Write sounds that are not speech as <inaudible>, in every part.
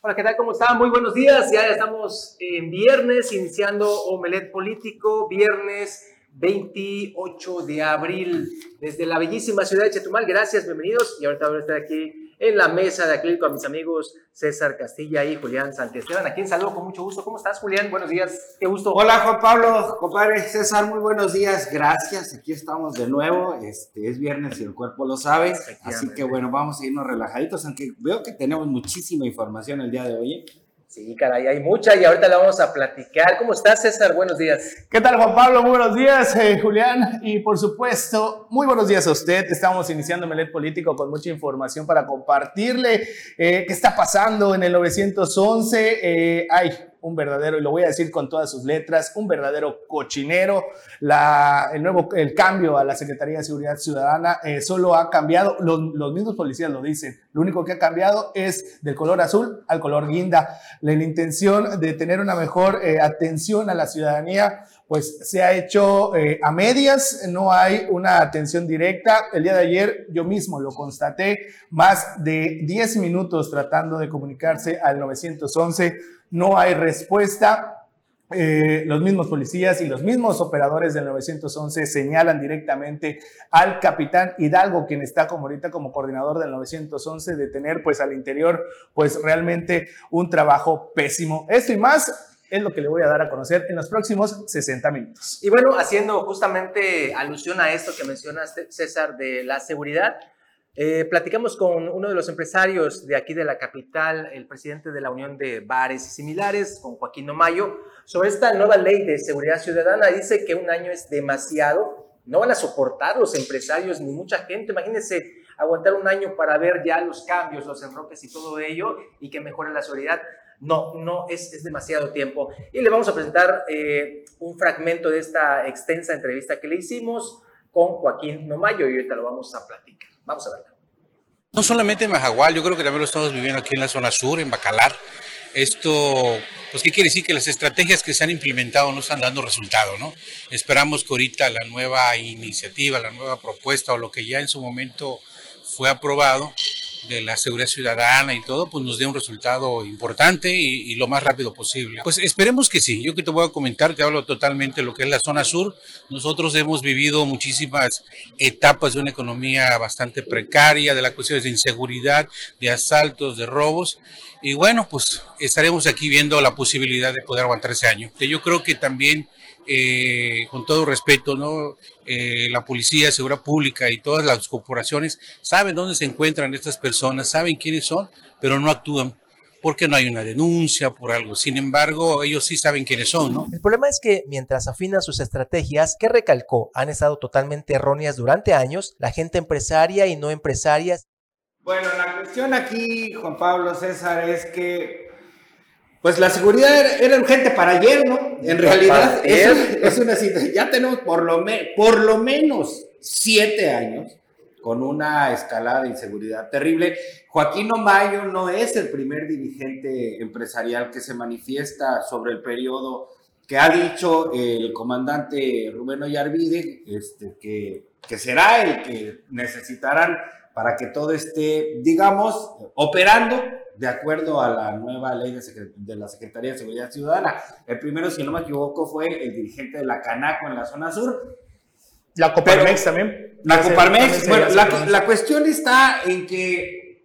Hola, ¿qué tal? ¿Cómo están? Muy buenos días. Ya estamos en viernes, iniciando Omelet Político, viernes 28 de abril, desde la bellísima ciudad de Chetumal. Gracias, bienvenidos. Y ahorita voy a estar aquí en la mesa de acrílico a mis amigos César Castilla y Julián Santiesteban, a quien saludo con mucho gusto. ¿Cómo estás, Julián? Buenos días, qué gusto. Hola, Juan Pablo, compadre César, muy buenos días, gracias. Aquí estamos de nuevo. Este es viernes y el cuerpo lo sabe. Así que bueno, vamos a irnos relajaditos, aunque veo que tenemos muchísima información el día de hoy. Sí, caray, hay mucha y ahorita la vamos a platicar. ¿Cómo estás, César? Buenos días. ¿Qué tal, Juan Pablo? Muy buenos días, eh, Julián. Y por supuesto, muy buenos días a usted. Estamos iniciando Melet Político con mucha información para compartirle eh, qué está pasando en el 911. Eh, un verdadero, y lo voy a decir con todas sus letras, un verdadero cochinero. El nuevo, el cambio a la Secretaría de Seguridad Ciudadana eh, solo ha cambiado, los, los, mismos policías lo dicen, lo único que ha cambiado es del color azul al color guinda. La, la intención de tener una mejor eh, atención a la ciudadanía, pues se ha hecho eh, a medias, no hay una atención directa. El día de ayer yo mismo lo constaté, más de 10 minutos tratando de comunicarse al 911 no hay respuesta. Eh, los mismos policías y los mismos operadores del 911 señalan directamente al capitán Hidalgo, quien está como ahorita como coordinador del 911, de tener pues al interior pues realmente un trabajo pésimo. Esto y más es lo que le voy a dar a conocer en los próximos 60 minutos. Y bueno, haciendo justamente alusión a esto que mencionaste, César, de la seguridad, eh, platicamos con uno de los empresarios de aquí de la capital, el presidente de la Unión de Bares y Similares, con Joaquín Omayo, sobre esta nueva ley de seguridad ciudadana. Dice que un año es demasiado, no van a soportar los empresarios ni mucha gente. Imagínense aguantar un año para ver ya los cambios, los enroques y todo ello y que mejore la seguridad. No, no es, es demasiado tiempo. Y le vamos a presentar eh, un fragmento de esta extensa entrevista que le hicimos con Joaquín Nomayo y ahorita lo vamos a platicar. Vamos a. No solamente en Majagual, yo creo que también lo estamos viviendo aquí en la zona sur, en Bacalar. Esto, pues, ¿qué quiere decir? Que las estrategias que se han implementado no están dando resultado, ¿no? Esperamos que ahorita la nueva iniciativa, la nueva propuesta o lo que ya en su momento fue aprobado, de la seguridad ciudadana y todo, pues nos dé un resultado importante y, lo más rápido posible. Pues esperemos que sí. Yo que te voy a comentar, te hablo totalmente lo que es la zona sur. Nosotros hemos vivido muchísimas etapas de una economía bastante precaria, de las cuestiones de inseguridad, de asaltos, de robos. Y bueno, pues estaremos aquí viendo la posibilidad de poder aguantar ese año. Yo creo que también eh, con todo respeto, ¿no? Eh, la policía, seguridad pública y todas las corporaciones saben dónde se encuentran estas personas, saben quiénes son, pero no actúan porque no hay una denuncia por algo. Sin embargo, ellos sí saben quiénes son, ¿no? El problema es que mientras afinan sus estrategias, que recalcó, han estado totalmente erróneas durante años, la gente empresaria y no empresaria. Bueno, la cuestión aquí, Juan Pablo César, es que pues la seguridad era, era, urgente para ayer, ¿no? En realidad es, es, una situación. Ya tenemos por lo, me, por lo menos siete años con una escalada de inseguridad terrible. Joaquín Omayo no es el primer dirigente empresarial que se manifiesta sobre el periodo que ha dicho el comandante Rubén Ollarvide, este, que, que será el que necesitarán para que todo esté, digamos, operando de acuerdo a la nueva ley de, de, la Secretaría de Seguridad Ciudadana. El primero, si no me equivoco, fue el dirigente de la Canaco en la zona sur. La Coparmex también. La Coparmex. Bueno, la, la, cuestión está en que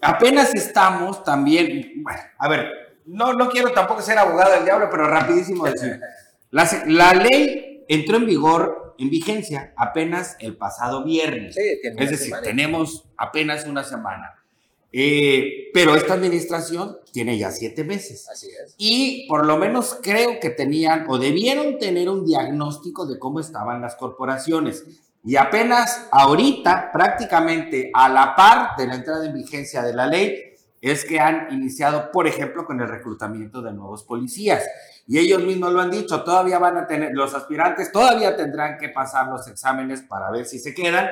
apenas estamos también, bueno, a ver, no, no quiero tampoco ser abogado del diablo, pero rapidísimo decir. <laughs> La, la ley entró en vigor, en vigencia, apenas el pasado viernes. Sí, es decir, semana. tenemos apenas una semana. Eh, pero esta administración tiene ya siete meses. Así es. Y por lo menos creo que tenían o debieron tener un diagnóstico de cómo estaban las corporaciones. Y apenas ahorita, prácticamente a la par de la entrada en vigencia de la ley, es que han iniciado, por ejemplo, con el reclutamiento de nuevos policías. Y ellos mismos lo han dicho, todavía van a tener, los aspirantes todavía tendrán que pasar los exámenes para ver si se quedan.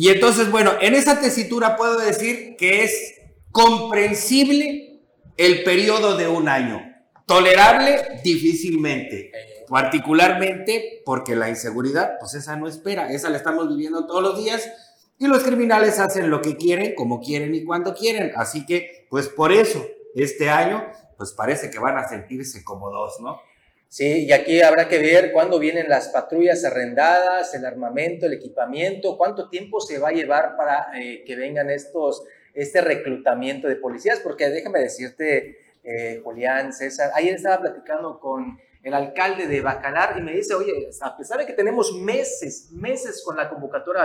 Y entonces, bueno, en esa tesitura puedo decir que es comprensible el periodo de un año. Tolerable, difícilmente. particularmente porque la inseguridad, pues esa no espera, esa la estamos viviendo todos los días y los criminales hacen lo que quieren, como quieren y cuando quieren. Así que, pues por eso, este año, pues parece que van a sentirse cómodos, ¿no? Sí, y aquí habrá que ver cuándo vienen las patrullas arrendadas, el armamento, el equipamiento, cuánto tiempo se va a llevar para eh, que vengan estos, este reclutamiento de policías, porque déjame decirte, eh, Julián, César, ayer estaba platicando con el alcalde de Bacalar y me dice, oye, a pesar de que tenemos meses, meses con la convocatoria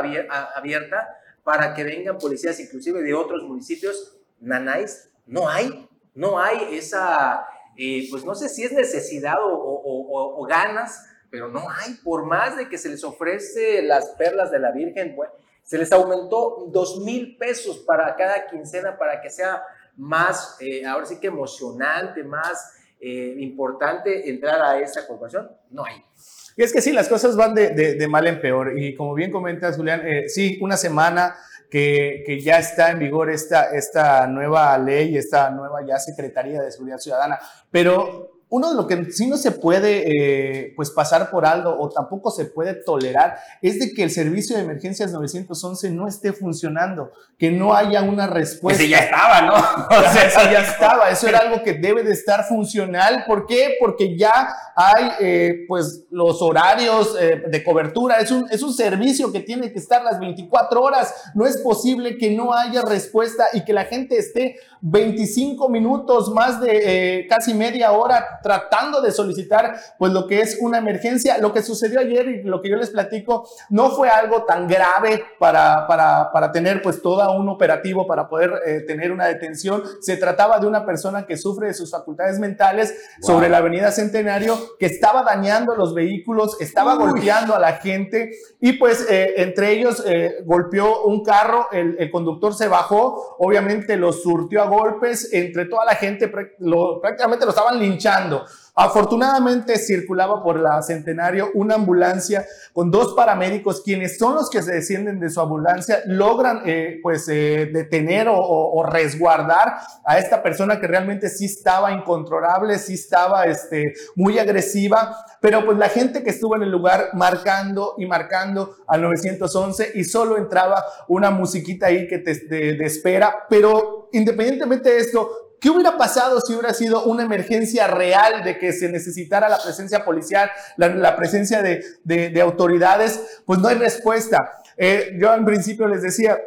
abierta para que vengan policías inclusive de otros municipios, Nanáis, no hay, no hay esa pues no sé si es necesidad o, ganas, pero no hay, por más de que se les ofrece las perlas de la Virgen, bueno, se les aumentó dos mil pesos para cada quincena para que sea más, eh, ahora sí que emocionante, más eh, importante entrar a esa corporación, no hay. Y es que sí, las cosas van de, mal en peor. Y como bien comentas, Julián, eh, sí, una semana que, ya está en vigor esta, esta nueva ley, esta nueva ya Secretaría de Seguridad Ciudadana, pero uno de lo que sí no se puede eh, pues pasar por algo o tampoco se puede tolerar es de que el servicio de emergencias 911 no esté funcionando, que no haya una respuesta. Ese ya estaba, ¿no? <laughs> O sea, eso ya estaba, eso era algo que debe de estar funcional. ¿Por qué? Porque ya hay eh, pues los horarios eh, de cobertura, es un, es un servicio que tiene que estar las 24 horas. No es posible que no haya respuesta y que la gente esté 25 minutos, más de casi media hora tratando de solicitar pues lo que es una emergencia. Lo que sucedió ayer y lo que yo les platico no fue algo tan grave para, para, para tener pues todo un operativo para poder eh, tener una detención. Se trataba de una persona que sufre de sus facultades mentales sobre la avenida Centenario, que estaba dañando los vehículos, estaba golpeando a la gente y pues eh, entre ellos eh, golpeó un carro, el, el, conductor se bajó, obviamente lo surtió a golpes, entre toda la gente lo, prácticamente lo estaban linchando Afortunadamente circulaba por la Centenario una ambulancia con dos paramédicos, quienes son los que se descienden de su ambulancia, logran eh, pues eh, detener o, resguardar a esta persona que realmente sí estaba incontrolable, sí estaba este, muy agresiva, pero pues la gente que estuvo en el lugar marcando y marcando al 911 y solo entraba una musiquita ahí que te, te espera, pero independientemente de esto, ¿Qué hubiera pasado si hubiera sido una emergencia real de que se necesitara la presencia policial, la, presencia de, autoridades? Pues no hay respuesta. Eh, yo en principio les decía,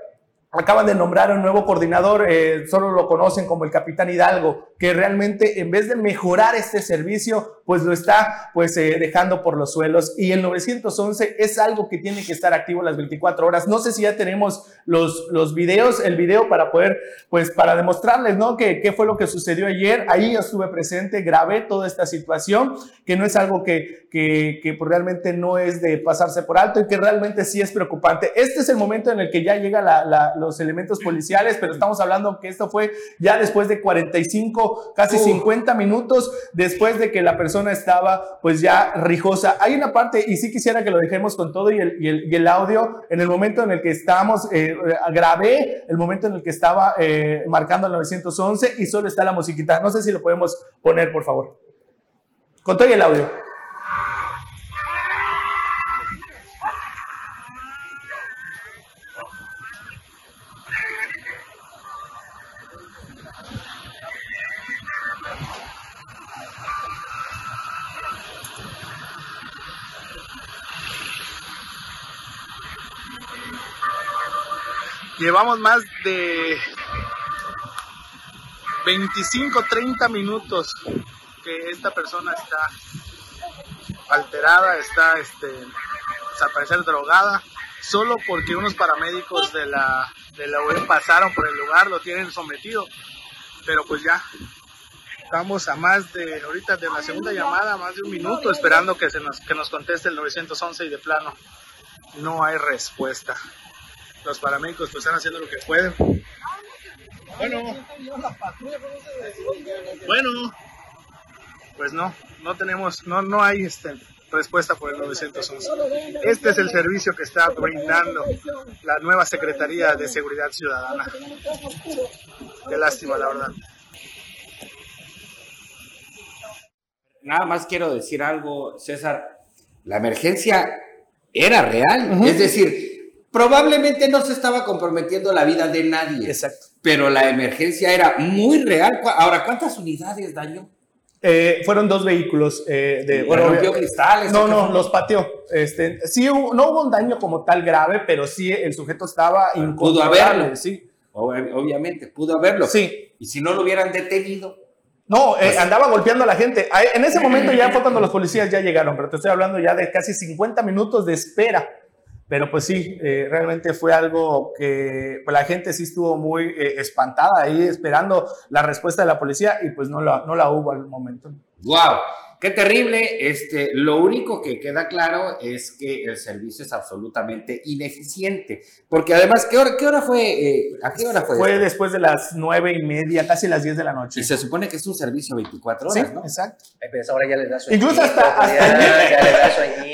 Acaban de nombrar un nuevo coordinador, eh, solo lo conocen como el capitán Hidalgo, que realmente en vez de mejorar este servicio, pues lo está pues eh, dejando por los suelos. Y el 911 es algo que tiene que estar activo las 24 horas. No sé si ya tenemos los, los videos, el video para poder, pues para demostrarles, ¿no? Que, qué fue lo que sucedió ayer. Ahí yo estuve presente, grabé toda esta situación, que no es algo que, que, que pues, realmente no es de pasarse por alto y que realmente sí es preocupante. Este es el momento en el que ya llega la, la los elementos policiales, pero estamos hablando que esto fue ya después de 45, casi 50 minutos después de que la persona estaba pues ya rijosa. Hay una parte, y sí quisiera que lo dejemos con todo y el, y el, audio, en el momento en el que estábamos, eh, grabé el momento en el que estaba eh, marcando el 911 y solo está la musiquita. No sé si lo podemos poner, por favor. Con todo y el audio. Llevamos más de 25, 30 minutos que esta persona está alterada, está este, pues, al parecer drogada, solo porque unos paramédicos de la, de la UE pasaron por el lugar, lo tienen sometido. Pero pues ya, estamos a más de, ahorita de la segunda llamada, más de un minuto esperando que, se nos, que nos conteste el 911 y de plano no hay respuesta los paramédicos pues están haciendo lo que pueden. Bueno, bueno, pues no, no tenemos, no, no hay este, respuesta por el 911. Este es el servicio que está brindando la nueva Secretaría de Seguridad Ciudadana. Qué lástima, la verdad. nada más quiero decir algo, César. La emergencia era real. Es decir, probablemente no se estaba comprometiendo la vida de nadie. Exacto. Pero la emergencia era muy real. Ahora, ¿cuántas unidades dañó? Eh, fueron dos vehículos eh, de bueno, rompió cristales. No, no, los pateó. Este, sí, no hubo un daño como tal grave, pero sí el sujeto estaba Pudo haberlo, sí. Obviamente, pudo haberlo. Sí. Y si no lo hubieran detenido. No, eh, pues andaba golpeando a la gente. En ese momento ya fue cuando los policías ya llegaron, pero te estoy hablando ya de casi 50 minutos de espera pero pues sí, eh, realmente fue algo que pues, la gente sí estuvo muy eh, espantada ahí esperando la respuesta de la policía y pues no la, no la hubo al momento. ¡Wow! Qué terrible. Este, lo único que queda claro es que el servicio es absolutamente ineficiente. Porque además, ¿qué hora, qué hora fue? Eh, ¿A qué hora fue? Fue después de las nueve y media, casi las diez de la noche. Y se supone que es un servicio 24 horas, sí, ¿no? Exacto. Pues ahora ya le da su Incluso hasta, <laughs>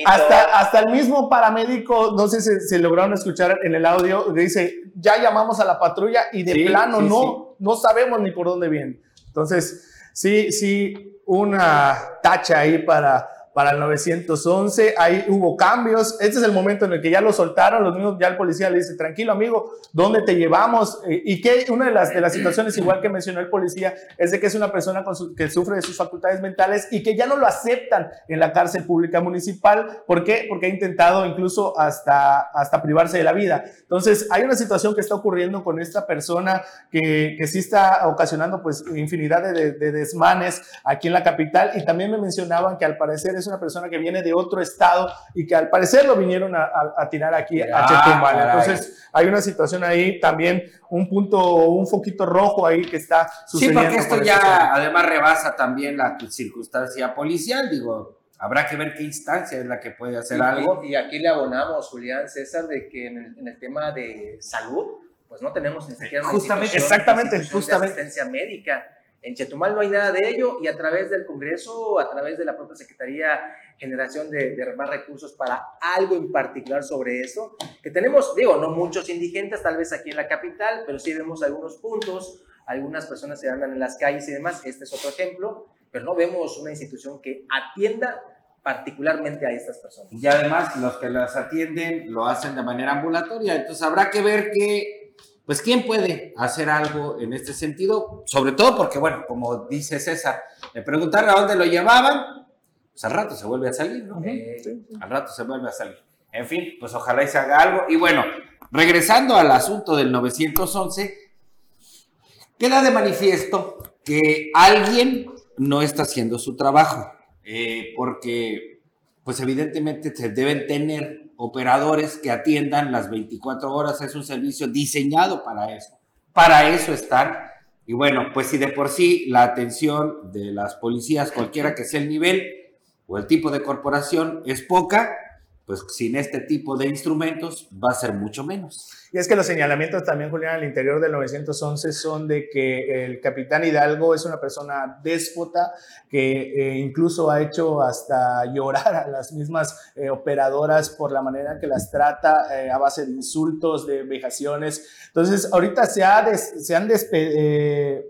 hasta, hasta, el mismo paramédico, no sé si se lograron escuchar en el audio, dice, ya llamamos a la patrulla y de plano no, no sabemos ni por dónde viene. Entonces, sí, sí, una tacha ahí para, para el 911, ahí hubo cambios, este es el momento en el que ya lo soltaron, los mismos, ya el policía le dice, tranquilo amigo, ¿dónde te llevamos? Eh, y que una de las, de las situaciones, igual que mencionó el policía, es de que es una persona con que sufre de sus facultades mentales y que ya no lo aceptan en la cárcel pública municipal, ¿por qué? Porque ha intentado incluso hasta, hasta privarse de la vida. Entonces, hay una situación que está ocurriendo con esta persona que, que sí está ocasionando pues infinidad de, de desmanes aquí en la capital y también me mencionaban que al parecer una persona que viene de otro estado y que al parecer lo vinieron a, tirar aquí a Chetumal. Entonces hay una situación ahí también, un punto, un foquito rojo ahí que está sucediendo. Sí, porque esto ya además rebasa también la circunstancia policial, digo. Habrá que ver qué instancia es la que puede hacer algo. Y aquí le abonamos, Julián César, de que en el, tema de salud, pues no tenemos ni siquiera una justamente, exactamente, justamente. asistencia médica. En Chetumal no hay nada de ello y a través del Congreso, a través de la propia Secretaría Generación de, más recursos para algo en particular sobre eso, que tenemos, digo, no muchos indigentes, tal vez aquí en la capital, pero sí vemos algunos puntos, algunas personas se andan en las calles y demás, este es otro ejemplo, pero no vemos una institución que atienda particularmente a estas personas. Y además los que las atienden lo hacen de manera ambulatoria, entonces habrá que ver que pues ¿quién puede hacer algo en este sentido? Sobre todo porque, bueno, como dice César, le preguntaron a dónde lo llevaban, pues al rato se vuelve a salir, ¿no? Al rato se vuelve a salir. En fin, pues ojalá y se haga algo. Y bueno, regresando al asunto del 911, queda de manifiesto que alguien no está haciendo su trabajo, eh, porque pues evidentemente se deben tener operadores que atiendan las 24 horas. Es un servicio diseñado para eso. Para eso están. Y bueno, pues si de por sí la atención de las policías, cualquiera que sea el nivel o el tipo de corporación, es poca, pues sin este tipo de instrumentos va a ser mucho menos. Y es que los señalamientos también, Julián, al interior del 911 son de que el capitán Hidalgo es una persona déspota que eh, incluso ha hecho hasta <laughs> llorar a las mismas eh, operadoras por la manera que las trata eh, a base de insultos, de vejaciones. Entonces, ahorita se, ha se han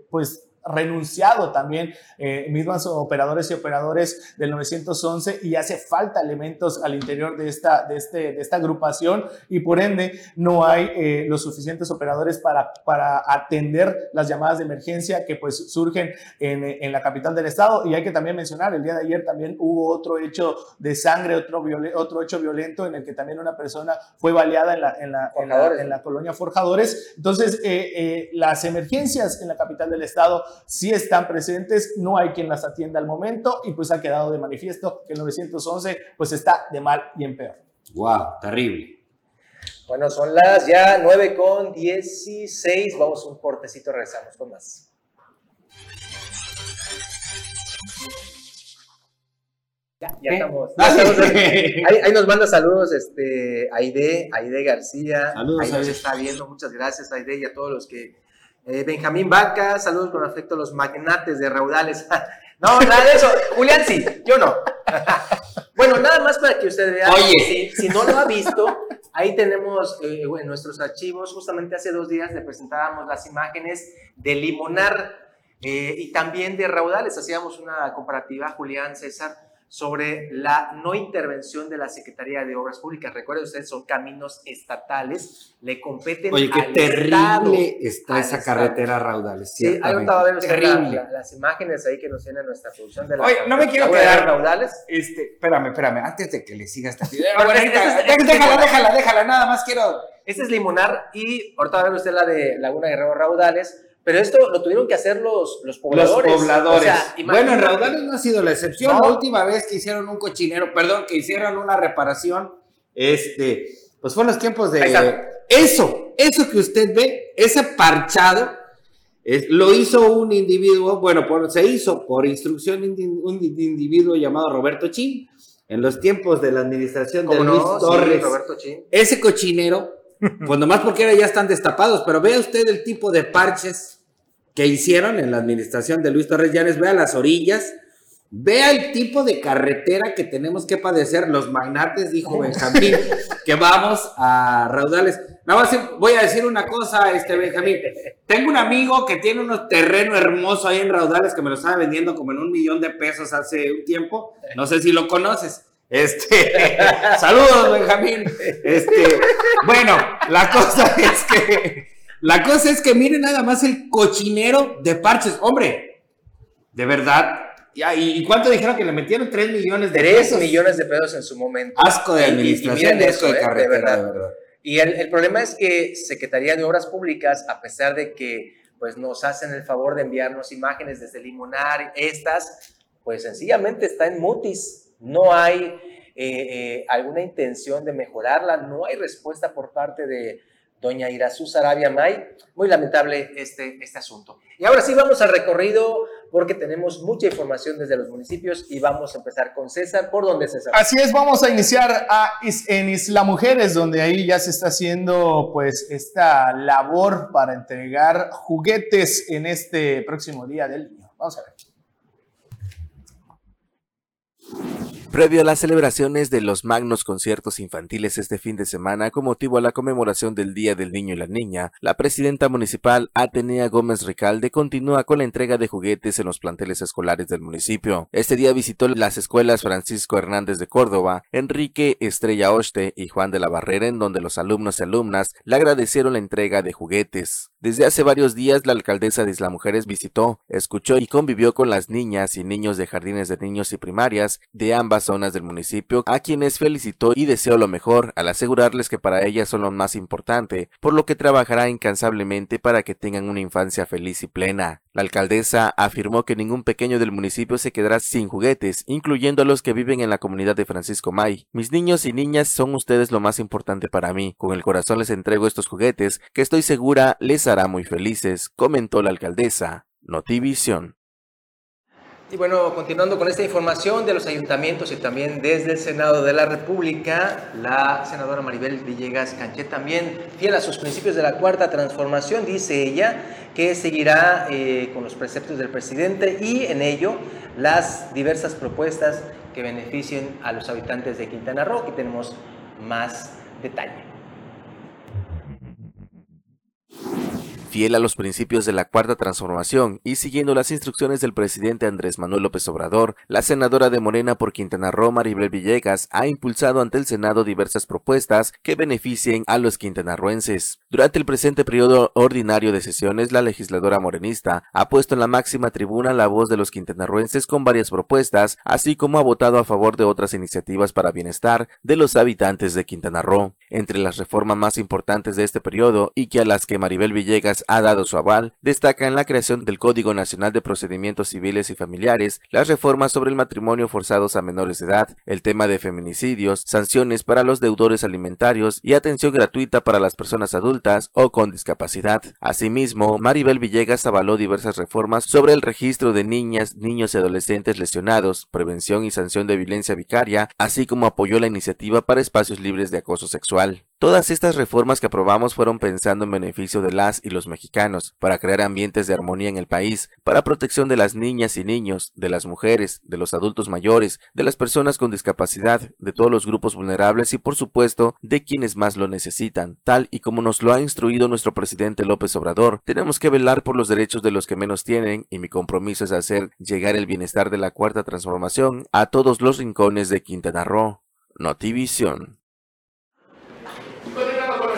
pues renunciado también eh, mismos operadores y operadores del 911 y hace falta elementos al interior de esta, de este, de esta agrupación y por ende no hay eh, los suficientes operadores para, para atender las llamadas de emergencia que pues surgen en, en, la capital del estado y hay que también mencionar, el día de ayer también hubo otro hecho de sangre, otro, otro hecho violento en el que también una persona fue baleada en la, en la, en la, colonia Forjadores. Entonces, eh, las emergencias en la capital del estado si están presentes, no hay quien las atienda al momento y pues ha quedado de manifiesto que el 911 pues está de mal y en peor. Wow, terrible. Bueno, son las ya 9 con 16. Vamos un cortecito, regresamos con más. Ya, ya estamos. <laughs> Ah, ahí, nos manda saludos este, Aide, Aide García. Saludos, ahí nos está viendo. Muchas gracias, Aide, y a todos los que eh, Benjamín Vaca, saludos con afecto a los magnates de raudales. <laughs> no, <laughs> nada de eso. Julián sí, yo no. <laughs> bueno, nada más para que usted vea. Oye. Si, no lo ha visto, ahí tenemos eh, en nuestros archivos. Justamente hace dos días le presentábamos las imágenes de Limonar. eh, y también de raudales. Hacíamos una comparativa, Julián César, sobre la no intervención de la Secretaría de Obras Públicas. Recuerden ustedes, son caminos estatales, le competen Oye, qué terrible está esa carretera raudales. Sí, ahí va a ver terrible. las imágenes ahí que nos tiene nuestra producción de la Oye, no me quiero quedar raudales. Este, espérame, espérame, antes de que le siga esta déjala, déjala, déjala, nada más quiero. Este es Limonar y ahorita va a ver usted la de Laguna Guerrero Raudales pero esto lo tuvieron que hacer los, los pobladores. Los pobladores. bueno, en Raudales no ha sido la excepción. La última vez que hicieron un cochinero, perdón, que hicieron una reparación, este, pues fue en los tiempos de... Eso, eso que usted ve, ese parchado, lo hizo un individuo, bueno, se hizo por instrucción de un individuo llamado Roberto Chin, en los tiempos de la administración de Luis Torres. Roberto Chin. Ese cochinero pues nomás porque ahora ya están destapados, pero vea usted el tipo de parches que hicieron en la administración de Luis Torres Llanes, vea las orillas, vea el tipo de carretera que tenemos que padecer los magnates, dijo Benjamín, <laughs> que vamos a raudales. Nada más voy a decir una cosa, este Benjamín. Tengo un amigo que tiene unos terreno hermoso ahí en Raudales que me lo estaba vendiendo como en un millón de pesos hace un tiempo. No sé si lo conoces. Este, <laughs> saludos, Benjamín. Este, bueno, la cosa <laughs> es que, la cosa es que miren nada más el cochinero de parches. Hombre, de verdad. ¿Y cuánto dijeron que le metieron? 3 millones de pesos. 3 millones de pesos en su momento. Asco de administración, y, de, ¿eh? carretera, de verdad. Y el, el, problema es que Secretaría de Obras Públicas, a pesar de que pues, nos hacen el favor de enviarnos imágenes desde Limonar, estas, pues sencillamente está en mutis no hay eh, eh, alguna intención de mejorarla, no hay respuesta por parte de doña Irazú Sarabia May. Muy lamentable este, este asunto. Y ahora sí vamos al recorrido porque tenemos mucha información desde los municipios y vamos a empezar con César. ¿Por dónde, César? Así es, vamos a iniciar a, en Isla Mujeres, donde ahí ya se está haciendo pues esta labor para entregar juguetes en este próximo día del niño. Vamos a ver. Previo a las celebraciones de los magnos conciertos infantiles este fin de semana con motivo a la conmemoración del Día del Niño y la Niña, la presidenta municipal Atenea Gómez Ricalde continúa con la entrega de juguetes en los planteles escolares del municipio. Este día visitó las escuelas Francisco Hernández de Córdoba, Enrique Estrella Oste y Juan de la Barrera en donde los alumnos y alumnas le agradecieron la entrega de juguetes. Desde hace varios días la alcaldesa de Isla Mujeres visitó, escuchó y convivió con las niñas y niños de jardines de niños y primarias de ambas zonas del municipio, a quienes felicitó y deseó lo mejor, al asegurarles que para ellas son lo más importante, por lo que trabajará incansablemente para que tengan una infancia feliz y plena. La alcaldesa afirmó que ningún pequeño del municipio se quedará sin juguetes, incluyendo a los que viven en la comunidad de Francisco May. Mis niños y niñas son ustedes lo más importante para mí. Con el corazón les entrego estos juguetes que estoy segura les hará muy felices, comentó la alcaldesa. Notivisión. Y bueno, continuando con esta información de los ayuntamientos y también desde el Senado de la República, la senadora Maribel Villegas Canché también, fiel a sus principios de la cuarta transformación, dice ella que seguirá eh, con los preceptos del presidente y en ello las diversas propuestas que beneficien a los habitantes de Quintana Roo. Aquí tenemos más detalle. Fiel a los principios de la Cuarta Transformación y siguiendo las instrucciones del presidente Andrés Manuel López Obrador, la senadora de Morena por Quintana Roo, Maribel Villegas, ha impulsado ante el Senado diversas propuestas que beneficien a los quintanarroenses. Durante el presente periodo ordinario de sesiones, la legisladora morenista ha puesto en la máxima tribuna la voz de los quintanarroenses con varias propuestas, así como ha votado a favor de otras iniciativas para bienestar de los habitantes de Quintana Roo. Entre las reformas más importantes de este periodo y que a las que Maribel Villegas ha dado su aval, destaca en la creación del Código Nacional de Procedimientos Civiles y Familiares, las reformas sobre el matrimonio forzados a menores de edad, el tema de feminicidios, sanciones para los deudores alimentarios y atención gratuita para las personas adultas o con discapacidad. Asimismo, Maribel Villegas avaló diversas reformas sobre el registro de niñas, niños y adolescentes lesionados, prevención y sanción de violencia vicaria, así como apoyó la iniciativa para espacios libres de acoso sexual. Todas estas reformas que aprobamos fueron pensando en beneficio de las y los mexicanos, para crear ambientes de armonía en el país, para protección de las niñas y niños, de las mujeres, de los adultos mayores, de las personas con discapacidad, de todos los grupos vulnerables y por supuesto de quienes más lo necesitan. Tal y como nos lo ha instruido nuestro presidente López Obrador, tenemos que velar por los derechos de los que menos tienen y mi compromiso es hacer llegar el bienestar de la cuarta transformación a todos los rincones de Quintana Roo. Notivisión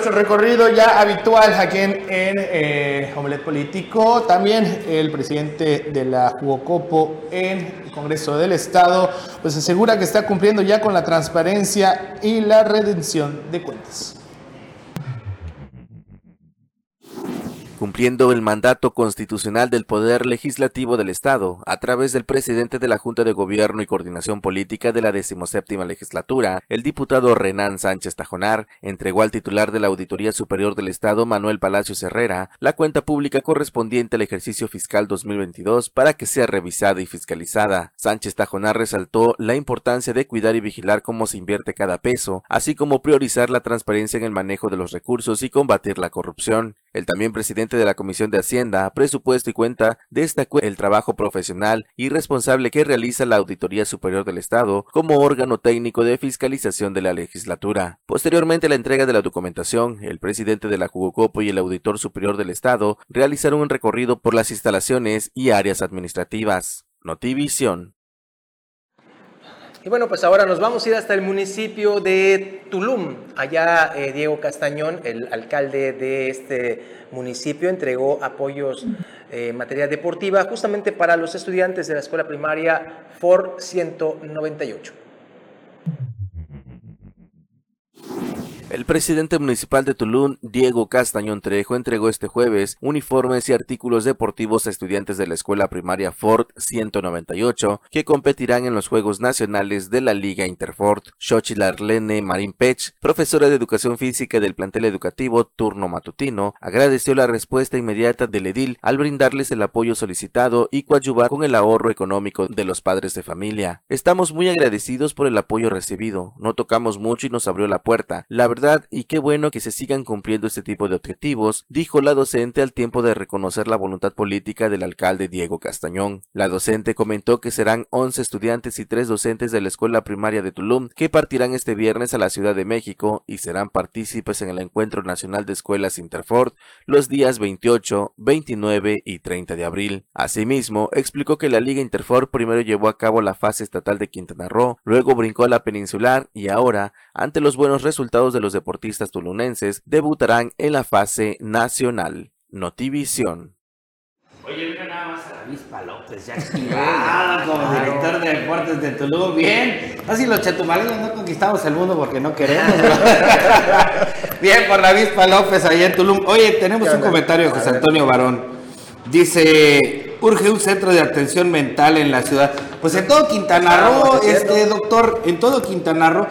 el recorrido ya habitual aquí en, en eh, Político. También el presidente de la Jugocopo en el Congreso del Estado, pues asegura que está cumpliendo ya con la transparencia y la redención de cuentas. Cumpliendo el mandato constitucional del Poder Legislativo del Estado, a través del presidente de la Junta de Gobierno y Coordinación Política de la decimoséptima legislatura, el diputado Renán Sánchez Tajonar, entregó al titular de la Auditoría Superior del Estado, Manuel Palacios Herrera, la cuenta pública correspondiente al ejercicio fiscal 2022 para que sea revisada y fiscalizada. Sánchez Tajonar resaltó la importancia de cuidar y vigilar cómo se invierte cada peso, así como priorizar la transparencia en el manejo de los recursos y combatir la corrupción. El también presidente de la Comisión de Hacienda, Presupuesto y Cuenta destacó el trabajo profesional y responsable que realiza la Auditoría Superior del Estado como órgano técnico de fiscalización de la legislatura. Posteriormente a la entrega de la documentación, el presidente de la Jugocopo y el auditor superior del Estado realizaron un recorrido por las instalaciones y áreas administrativas. Notivisión. Y bueno, pues ahora nos vamos a ir hasta el municipio de Tulum. Allá eh, Diego Castañón, el alcalde de este municipio, entregó apoyos eh, en materia deportiva justamente para los estudiantes de la escuela primaria FOR 198. El presidente municipal de Tulum, Diego Castañón Trejo, entregó este jueves uniformes y artículos deportivos a estudiantes de la escuela primaria Ford 198 que competirán en los Juegos Nacionales de la Liga Interford. Xochitl Arlene Marín Pech, profesora de educación física del plantel educativo turno matutino, agradeció la respuesta inmediata del edil al brindarles el apoyo solicitado y coadyuvar con el ahorro económico de los padres de familia. Estamos muy agradecidos por el apoyo recibido. No tocamos mucho y nos abrió la puerta. Verdad y qué bueno que se sigan cumpliendo este tipo de objetivos, dijo la docente al tiempo de reconocer la voluntad política del alcalde Diego Castañón. La docente comentó que serán 11 estudiantes y 3 docentes de la escuela primaria de Tulum que partirán este viernes a la Ciudad de México y serán partícipes en el Encuentro Nacional de Escuelas Interford los días 28, 29 y 30 de abril. Asimismo, explicó que la Liga Interford primero llevó a cabo la fase estatal de Quintana Roo, luego brincó a la peninsular y ahora, ante los buenos resultados de los deportistas tulunenses debutarán en la fase nacional. Notivisión. Oye, mira nada más a la Avispa López, ya <laughs> activada como director de deportes de Tulum. Bien, así los chetumaleños no conquistamos el mundo porque no queremos. <laughs> Bien, por la Avispa López allá en Tulum. Oye, tenemos un comentario de José Antonio Barón. Dice, urge un centro de atención mental en la ciudad. Pues en todo Quintana Roo, este doctor, en todo Quintana Roo,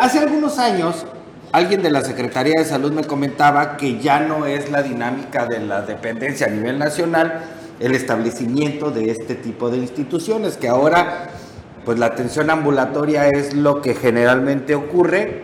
hace algunos años alguien de la Secretaría de Salud me comentaba que ya no es la dinámica de la dependencia a nivel nacional el establecimiento de este tipo de instituciones, que ahora pues la atención ambulatoria es lo que generalmente ocurre,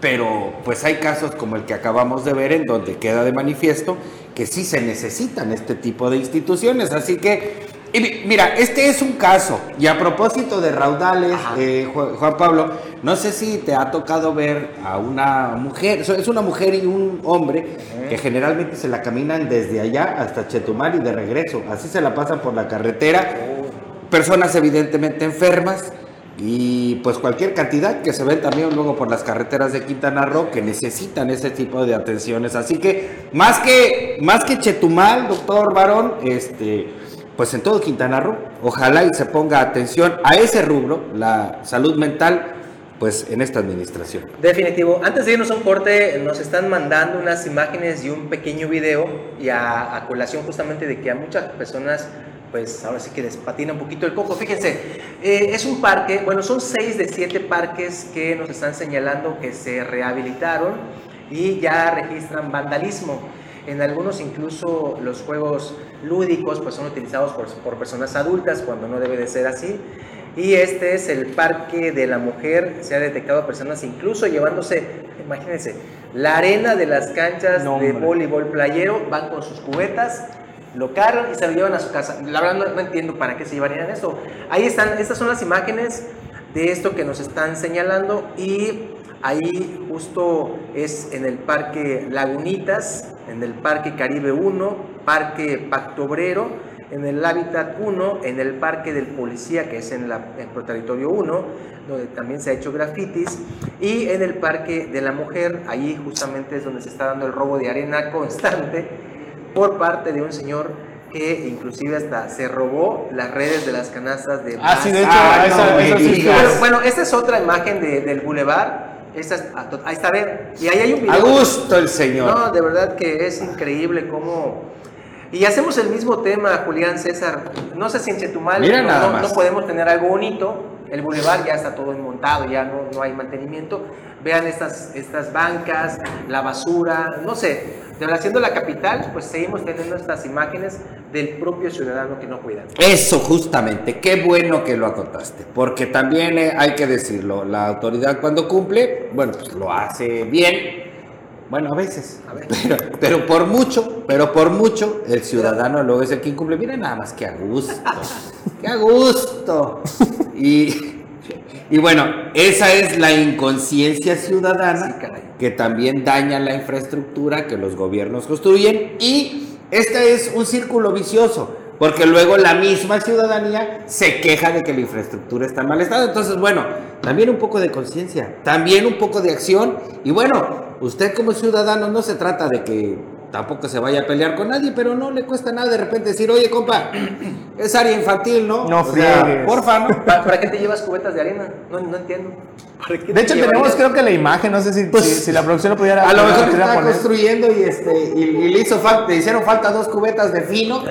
pero pues hay casos como el que acabamos de ver en donde queda de manifiesto que sí se necesitan este tipo de instituciones, así que y mira, este es un caso, y a propósito de raudales, eh, Juan Pablo, no sé si te ha tocado ver a una mujer, es una mujer y un hombre que generalmente se la caminan desde allá hasta Chetumal y de regreso, así se la pasan por la carretera, oh. personas evidentemente enfermas, y pues cualquier cantidad que se ven también luego por las carreteras de Quintana Roo que necesitan ese tipo de atenciones. Así que más que más que Chetumal, doctor Varón, este pues en todo Quintana Roo. Ojalá y se ponga atención a ese rubro, la salud mental, pues en esta administración. Definitivo. Antes de irnos a un corte, nos están mandando unas imágenes y un pequeño video y a, colación justamente de que a muchas personas pues ahora sí que les patina un poquito el coco. Fíjense, eh, es un parque, bueno, son seis de siete parques que nos están señalando que se rehabilitaron y ya registran vandalismo. En algunos incluso los juegos lúdicos pues son utilizados por, por personas adultas cuando no debe de ser así. Y este es el Parque de la Mujer. Se ha detectado personas incluso llevándose, imagínense, la arena de las canchas de voleibol playero, van con sus cubetas, lo cargan y se lo llevan a su casa. La verdad no, entiendo para qué se llevarían eso. Ahí están, estas son las imágenes de esto que nos están señalando y ahí justo es en el Parque Lagunitas, en el Parque Caribe 1, Parque Pacto Obrero, en el Hábitat 1, en el Parque del Policía, que es en, la, el Pro Territorio 1, donde también se ha hecho grafitis, y en el Parque de la Mujer, allí justamente es donde se está dando el robo de arena constante por parte de un señor que inclusive hasta se robó las redes de las canastas de... Ah, sí, de hecho, ah, esa, bueno, esta es otra imagen del bulevar. Esta ahí está, a ver, y ahí hay un video. A gusto el señor. No, de verdad que es increíble cómo y hacemos el mismo tema, Julián César. No sé si en Chetumal no, no, podemos tener algo bonito. El bulevar ya está todo montado, ya no, no hay mantenimiento. Vean estas, estas bancas, la basura, no sé. De siendo la capital, pues seguimos teniendo estas imágenes del propio ciudadano que no cuida. Eso justamente, qué bueno que lo acotaste, porque también eh, hay que decirlo, la autoridad cuando cumple, bueno, pues lo hace bien, bueno, a veces. <laughs> Pero, pero, por mucho, pero por mucho, el ciudadano luego es el que incumple. Miren nada más que a gusto. <laughs> ¡Qué a gusto! Y, y bueno, esa es la inconsciencia ciudadana que también daña la infraestructura que los gobiernos construyen. Y este es un círculo vicioso. Porque luego la misma ciudadanía se queja de que la infraestructura está en mal estado. Entonces, bueno, también un poco de conciencia, también un poco de acción. Y bueno, usted como ciudadano no se trata de que tampoco se vaya a pelear con nadie, pero no le cuesta nada de repente decir, oye, compa, <clears throat> es área infantil, ¿no? No, o porfa, ¿no? ¿Para, qué te llevas cubetas de arena? No, no entiendo. De hecho, tenemos creo que la imagen, no sé si, pues, si, la producción lo pudiera A lo mejor estaba construyendo y, este, y, le, hizo falta, le hicieron falta dos cubetas de fino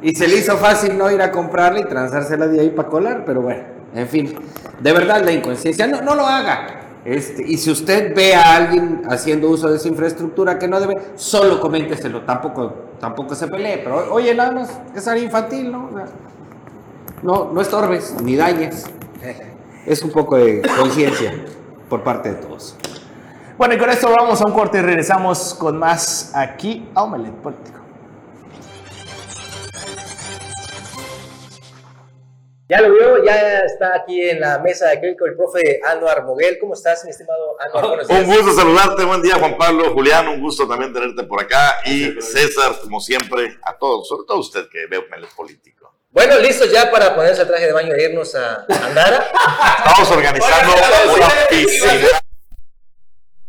y se le hizo fácil no ir a comprarla y transársela de ahí para colar, pero bueno, en fin, de verdad la inconsciencia, no, no lo haga. Este, y si usted ve a alguien haciendo uso de esa infraestructura que no debe, solo coménteselo, tampoco, tampoco se pelee, pero oye, nada más es área infantil, ¿no? no, no estorbes ni dañes. <laughs> Es un poco de conciencia por parte de todos. Bueno, y con esto vamos a un corte y regresamos con más aquí a Omelet Político. Ya lo vio, ya está aquí en la mesa de con el profe Anuar Moguel. ¿Cómo estás, mi estimado Anuar? Un gusto saludarte, buen día Juan Pablo, Julián, un gusto también tenerte por acá. Y César, como siempre, a todos, sobre todo usted que veo el político. Bueno, listos ya para ponerse el traje de baño e irnos a Andara. Estamos organizando una piscina.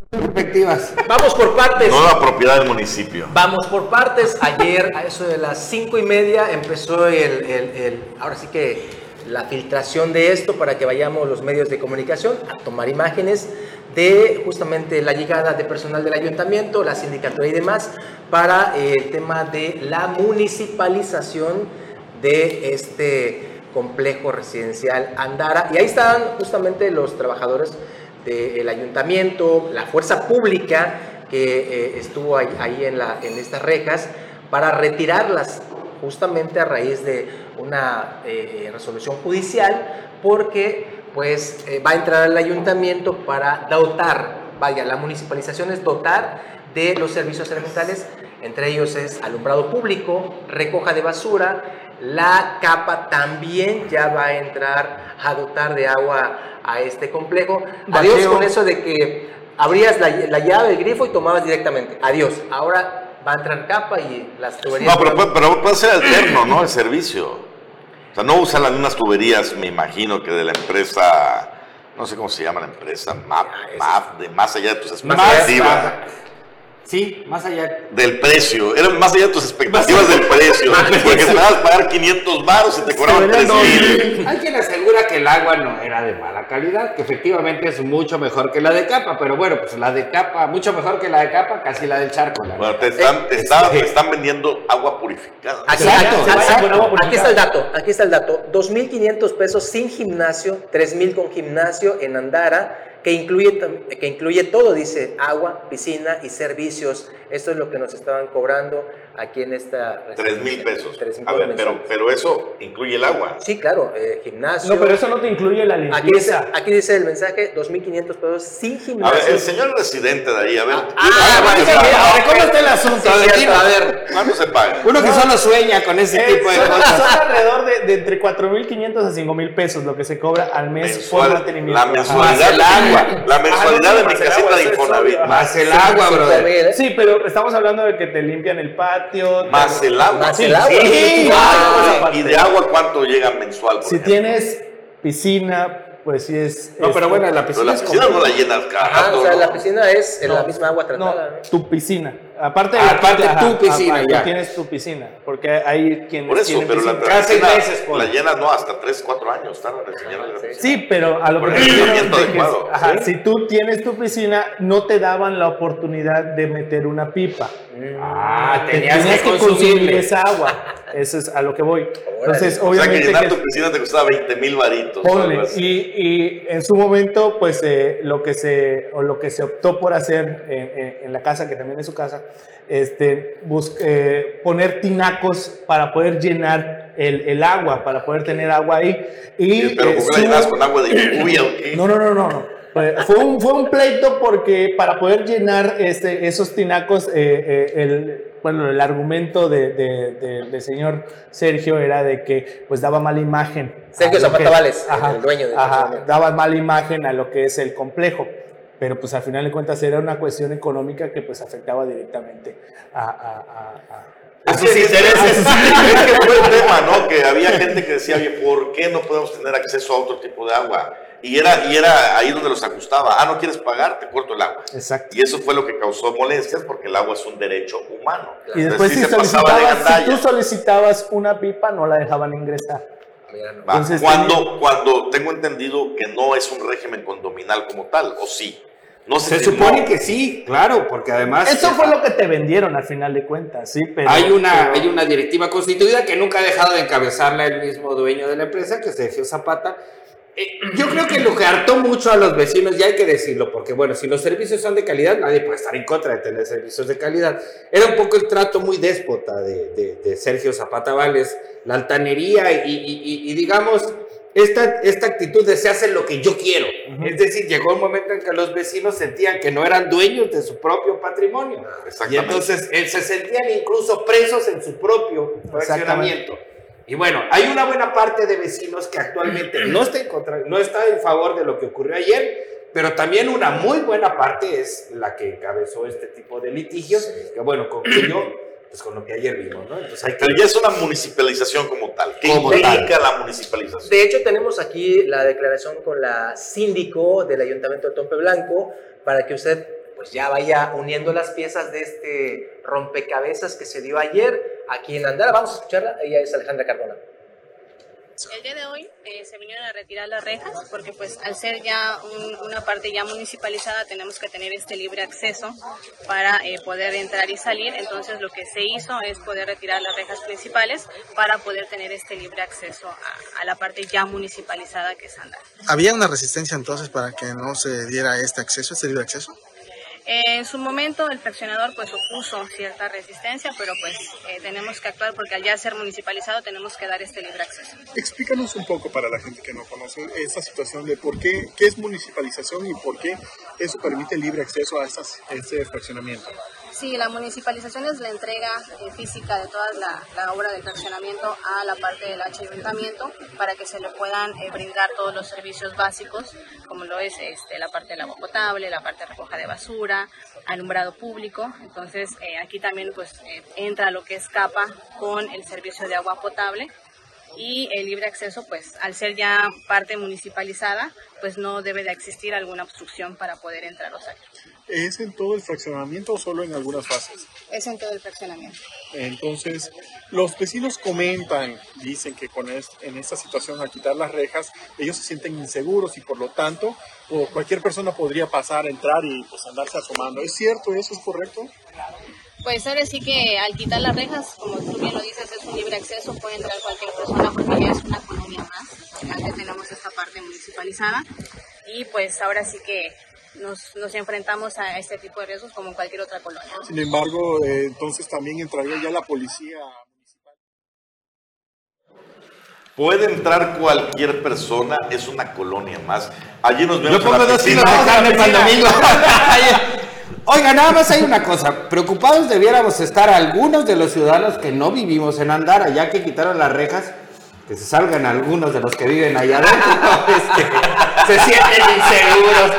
Perspectivas. Vamos por partes. Nueva propiedad del municipio. Vamos por partes. Ayer, a eso de las cinco y media, empezó el, el, el ahora sí que la filtración de esto para que vayamos los medios de comunicación a tomar imágenes de justamente la llegada de personal del ayuntamiento, la sindicatura y demás para eh, el tema de la municipalización de este complejo residencial Andara. Y ahí estaban justamente los trabajadores del ayuntamiento, la fuerza pública que eh, estuvo ahí, en estas rejas para retirarlas justamente a raíz de una eh, resolución judicial, porque pues eh, va a entrar al ayuntamiento para dotar, vaya, la municipalización es dotar de los servicios elementales, entre ellos es alumbrado público, recoja de basura, la capa también ya va a entrar a dotar de agua a este complejo. Adiós con eso de que abrías la, la llave del grifo y tomabas directamente. Adiós. Ahora va a entrar capa y las tuberías. No, pero, pero puede ser alterno, ¿no? El servicio. O sea, no usan las mismas tuberías, me imagino, que de la empresa, no sé cómo se llama la empresa, MAP, MAP, de más allá de tus expectativas. Sí, más allá. Del precio. Era más allá de tus expectativas del precio. porque te vas a pagar 500 baros y te cobraban 3 mil. Hay quien asegura que el agua no era de mala calidad, que efectivamente es mucho mejor que la de capa, pero bueno, pues la de capa, mucho mejor que la de capa, casi la del charco. bueno, te están, te están, vendiendo agua purificada. Aquí, aquí, está el dato, aquí está el dato. 2.500 pesos sin gimnasio, 3.000 con gimnasio en Andara que incluye, que incluye todo, dice agua, piscina y servicios Esto es lo que nos estaban cobrando aquí en esta... Tres mil pesos. A ver, pero, pero eso incluye el agua. Sí, claro, eh, gimnasio. No, pero eso no te incluye la Aquí dice, limpieza. aquí dice el mensaje, 2.500 pesos sin A gimnasio. ver, el señor residente de ahí, a ver. Ah, ¿cuándo se bueno, paga? a ver, ¿cómo está el asunto? Sí, A ver, a ¿Cuándo se paga? uno que solo sueña con ese Eh, tipo de son, cosas. son alrededor de, de entre 4.500 a 5.000 pesos lo que se cobra al mes por Mensual, mantenimiento. la mensualidad, el agua. la mensualidad Ah, no, de mi más el casita de Infonavit. Más el agua, brother. Sí, pero estamos hablando de que te limpian el patio. te- Más el agua. Más Sí, el agua. sí, Ah, ah, ¿Y de agua cuánto llega mensual? Si ejemplo? tienes piscina, pues sí es. No, pero bueno, la Pero piscina la es piscina como- no la llenas cada rato, o sea, ¿no? la piscina es en la No, misma agua tratada. ¿no? tu piscina. Aparte, Ah, aparte ajá, tu piscina, aparte ya. tienes tu piscina. Porque hay quienes Por eso, tienen pero la, piscina. Seis piscina meses, pon. la llenas no hasta 3, 4 años tardan en enseñar la piscina. Sí, pero a lo que Por de que, ajá, ¿sí? si tú tienes tu piscina, no te daban la oportunidad de meter una pipa. Ah, Te- tenías, que consumir consumirle. esa agua. <laughs> Eso es a lo que voy. Entonces, O sea obviamente que llenar tu piscina te costaba 20 mil varitos. Ponle, y, y en su momento, pues eh, lo que se o lo que se optó por hacer eh, eh, en la casa, que también es su casa, este, bus- eh, poner tinacos para poder llenar el, el agua, para poder tener agua ahí. Y, Sí, pero eh, ¿por qué la llenas con agua de lluvia no, no, no, no. no. Fue, fue un, fue un pleito porque para poder llenar este, esos tinacos, eh, eh, el, bueno, el argumento de, de- de- del señor Sergio era de que pues daba mala imagen. Sergio Zapata que- Vales, ajá, el dueño del ajá, daba mala imagen a lo que es el complejo. Pero pues al final de cuentas era una cuestión económica que pues afectaba directamente a... a- a- a- Es que, es, es- es que fue el tema, ¿no? Que había gente que decía, oye, ¿por qué no podemos tener acceso a otro tipo de agua? Y era, y era ahí donde los ajustaba. Ah, no quieres pagar, te corto el agua. Exacto. Y eso fue lo que causó molestias porque el agua es un derecho humano. Y después si, Entonces, sí se pasaba de solicitabas, si tú solicitabas una pipa, no la dejaban ingresar. Mira, no. Entonces, cuando, cuando tengo entendido que no es un régimen condominal como tal, ¿o sí? No sé Se si supone no. que sí, claro, porque además Eso fue lo que te vendieron al final de cuentas, sí, pero... hay una, pero- hay una directiva constituida que nunca ha dejado de encabezarla el mismo dueño de la empresa, que es Sergio Zapata. Yo creo que lo que hartó mucho a los vecinos, ya hay que decirlo, porque bueno, si los servicios son de calidad, nadie puede estar en contra de tener servicios de calidad. Era un poco el trato muy déspota de, de- de Sergio Zapata Vales, la altanería y, y- y- y digamos, esta, esta actitud de se hace lo que yo quiero. Es decir, llegó un momento en que los vecinos sentían que no eran dueños de su propio patrimonio. Y entonces eh, se sentían incluso presos en su propio fraccionamiento. Y bueno, hay una buena parte de vecinos que actualmente <clears throat> no está en contra, no está en favor de lo que ocurrió ayer, pero también una muy buena parte es la que encabezó este tipo de litigios, que bueno, concluyó pues con lo que ayer vimos, ¿no? Entonces hay que Pero ya es una municipalización como tal. ¿Qué Como implica la municipalización? De hecho, tenemos aquí la declaración con la síndico del Ayuntamiento de Tompe Blanco para que usted pues ya vaya uniendo las piezas de este rompecabezas que se dio ayer aquí en Andara. Vamos a escucharla, ella es Alejandra Cardona. El día de hoy eh, se vinieron a retirar las rejas porque pues al ser ya un- una parte ya municipalizada tenemos que tener este libre acceso para eh, poder entrar y salir. Entonces lo que se hizo es poder retirar las rejas principales para poder tener este libre acceso a, a la parte ya municipalizada que es Andar. ¿Había una resistencia entonces para que no se diera este acceso, este libre acceso? En su momento el fraccionador pues opuso cierta resistencia, pero pues eh, tenemos que actuar porque al ya ser municipalizado tenemos que dar este libre acceso. Explícanos un poco para la gente que no conoce esa situación de por qué, qué es municipalización y por qué eso permite libre acceso a estas, este fraccionamiento. Sí, la municipalización es la entrega eh, física de toda la, la obra del fraccionamiento a la parte del ayuntamiento para que se le puedan eh, brindar todos los servicios básicos, como lo es este, la parte del agua potable, la parte de recoja de basura, alumbrado público. Entonces, eh, aquí también pues entra lo que es CAPA con el servicio de agua potable y el libre acceso, pues al ser ya parte municipalizada, pues no debe de existir alguna obstrucción para poder entrar o salir. ¿Es en todo el fraccionamiento o solo en algunas fases? Es en todo el fraccionamiento. Entonces, los vecinos comentan, dicen que con es- en esta situación al quitar las rejas, ellos se sienten inseguros y por lo tanto, o cualquier persona podría pasar, entrar y pues andarse asomando. ¿Es cierto eso? ¿Es correcto? Pues ahora sí que al quitar las rejas, como tú bien lo dices, es un libre acceso, puede entrar cualquier persona porque ya es una colonia más, ya que tenemos esta parte municipalizada. Y pues ahora sí que nos, nos, enfrentamos a este tipo de riesgos como en cualquier otra colonia. Sin embargo, eh, entonces también entraría ya la policía municipal. Puede entrar cualquier persona, es una colonia más. Allí nos vemos. Yo pongo dos kilos de carne para el domingo. Oiga, nada más hay una cosa. Preocupados debiéramos estar algunos de los ciudadanos que no vivimos en Andara, ya que quitaron las rejas que se salgan algunos de los que viven allá adentro, <laughs> este, se sienten inseguros.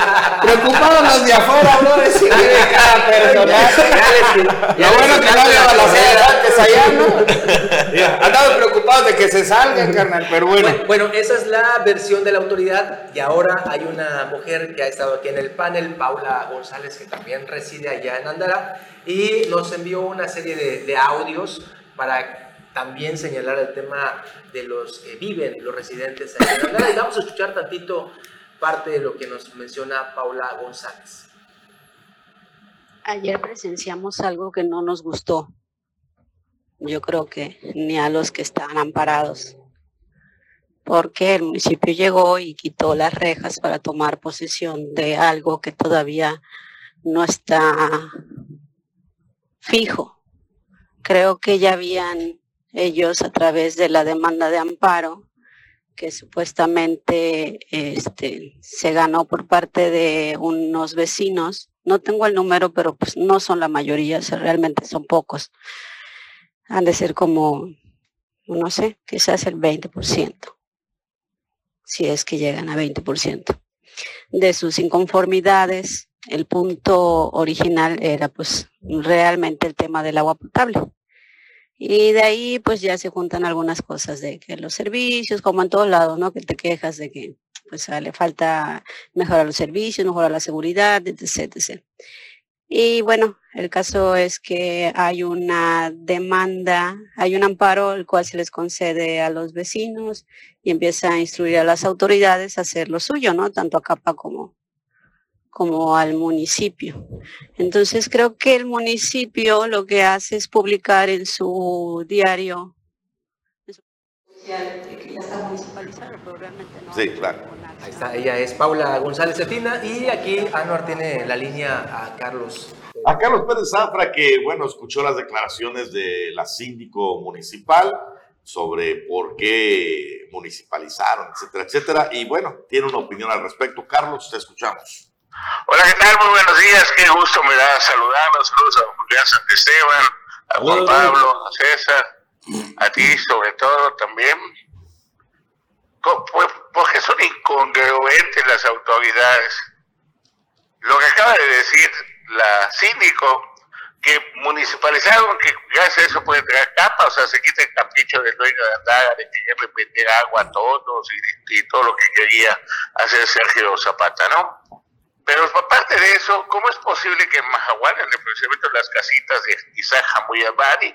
Preocupados los de afuera, bro, de si vive cada personaje. Ya bueno que no había balaceras antes allá, ¿no? <laughs> Andamos preocupados de que se salgan, carnal, pero bueno. bueno. Bueno, esa es la versión de la autoridad y ahora hay una mujer que ha estado aquí en el panel, Paula González, que también reside allá en Andara y nos envió una serie de, de audios para también señalar el tema de los que viven, los residentes en Y vamos a escuchar tantito parte de lo que nos menciona Paula González. Ayer presenciamos algo que no nos gustó. Yo creo que ni a los que estaban amparados. Porque el municipio llegó y quitó las rejas para tomar posesión de algo que todavía no está fijo. Creo que ya habían ellos a través de la demanda de amparo que supuestamente este, se ganó por parte de unos vecinos. No tengo el número, pero pues no son la mayoría, realmente son pocos. Han de ser como, no sé, quizás el 20%, si es que llegan a 20%. De sus inconformidades, el punto original era pues realmente el tema del agua potable y de ahí pues ya se juntan algunas cosas de que los servicios, como en todos lados, ¿no? Que te quejas de que pues le falta mejorar los servicios, mejorar la seguridad, etc, etc. Y bueno, el caso es que hay una demanda, hay un amparo el cual se les concede a los vecinos y empieza a instruir a las autoridades a hacer lo suyo, ¿no? Tanto a capa como, como al municipio. Entonces creo que el municipio lo que hace es publicar en su diario. Sí, claro. Ahí está, ella es Paula González Cetina y aquí Anuar tiene la línea a Carlos. A Carlos Pérez Zafra, que bueno, escuchó las declaraciones de la síndico municipal sobre por qué municipalizaron, etcétera, etcétera. Y bueno, tiene una opinión al respecto. Carlos, te escuchamos. Hola, ¿qué tal? Muy buenos días. Qué gusto me da saludarlos. Saludos a Julián Santisteban, a Juan Pablo, a César, a ti sobre todo también. Porque son incongruentes las autoridades. Lo que acaba de decir la síndico, que municipalizaron que gracias a eso puede traer capa, o sea, se quita el capricho del dueño de andar, de querer vender agua a todos y, y todo lo que quería hacer Sergio Zapata, ¿no? Pero aparte de eso, ¿cómo es posible que en Mahahual, en el procedimiento de las casitas de Isaac Hamuyabadi,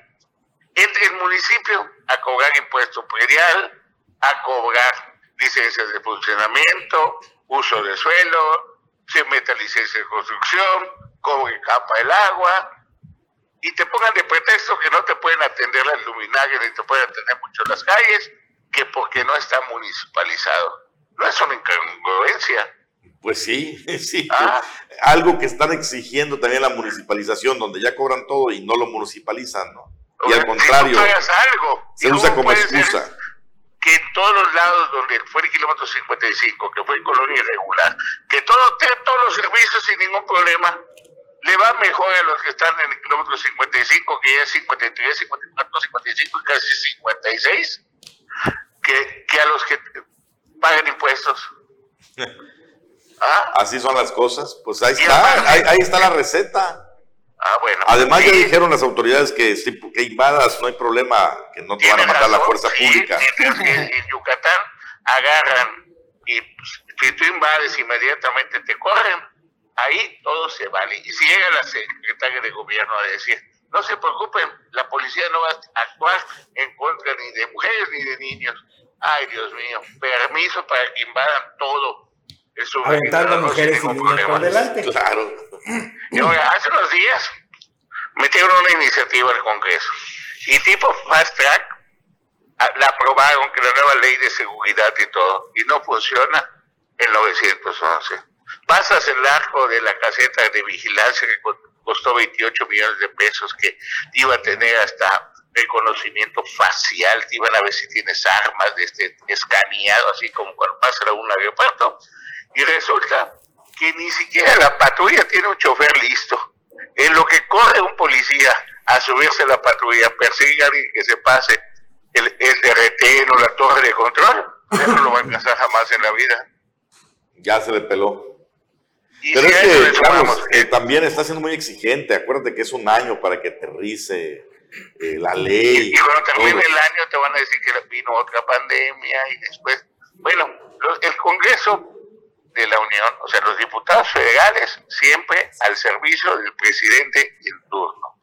entre el municipio a cobrar impuesto predial, a cobrar licencias de funcionamiento, uso de suelo, se meta licencia de construcción, cobre capa el agua, y te pongan de pretexto que no te pueden atender las luminarias ni te pueden atender mucho las calles, que porque no está municipalizado. No es una incongruencia. Pues sí, <laughs> sí. Ah. Algo que están exigiendo también la municipalización, donde ya cobran todo y no lo municipalizan, ¿no? Y al contrario, algo, se usa como excusa. Que en todos los lados donde fue el kilómetro 55, que fue en colonia irregular, que todo, todos los servicios sin ningún problema, le va mejor a los que están en el kilómetro 55, que ya es 53, 54, 55 y casi 56, que, que a los que pagan impuestos. <laughs> Ah. Así son las cosas. Pues ahí está, ahí, está la receta. Ah, bueno. Además ya dijeron las autoridades que, que invadas no hay problema, que no te van a matar la fuerza pública. en, Yucatán agarran y pues, si tú invades inmediatamente te corren, ahí todo se vale. Y si llega la secretaria de gobierno a decir, no se preocupen, la policía no va a actuar en contra ni de mujeres ni de niños. Ay, Dios mío, permiso para que invadan todo aventando mujeres y niños por delante. Claro. hace unos días metieron una iniciativa al Congreso y tipo fast track la aprobaron que la nueva ley de seguridad y todo y no funciona el 911. pasas el arco de la caseta de vigilancia que costó 28 millones de pesos, que iba a tener hasta reconocimiento facial, te iban a ver si tienes armas de este escaneado, así como cuando pasa a un aeropuerto, y resulta que ni siquiera la patrulla tiene un chofer listo. En lo que corre un policía a subirse a la patrulla, persigue a alguien que se pase el, el de o la torre de control, eso no lo va a alcanzar jamás en la vida. Ya se le peló. Pero es que, Carlos, eh, también está siendo muy exigente. Acuérdate que es un año para que aterrice eh, la ley. Y, cuando termine el año te van a decir que vino otra pandemia y después. Bueno, el Congreso de la Unión, o sea, los diputados federales siempre al servicio del presidente en turno.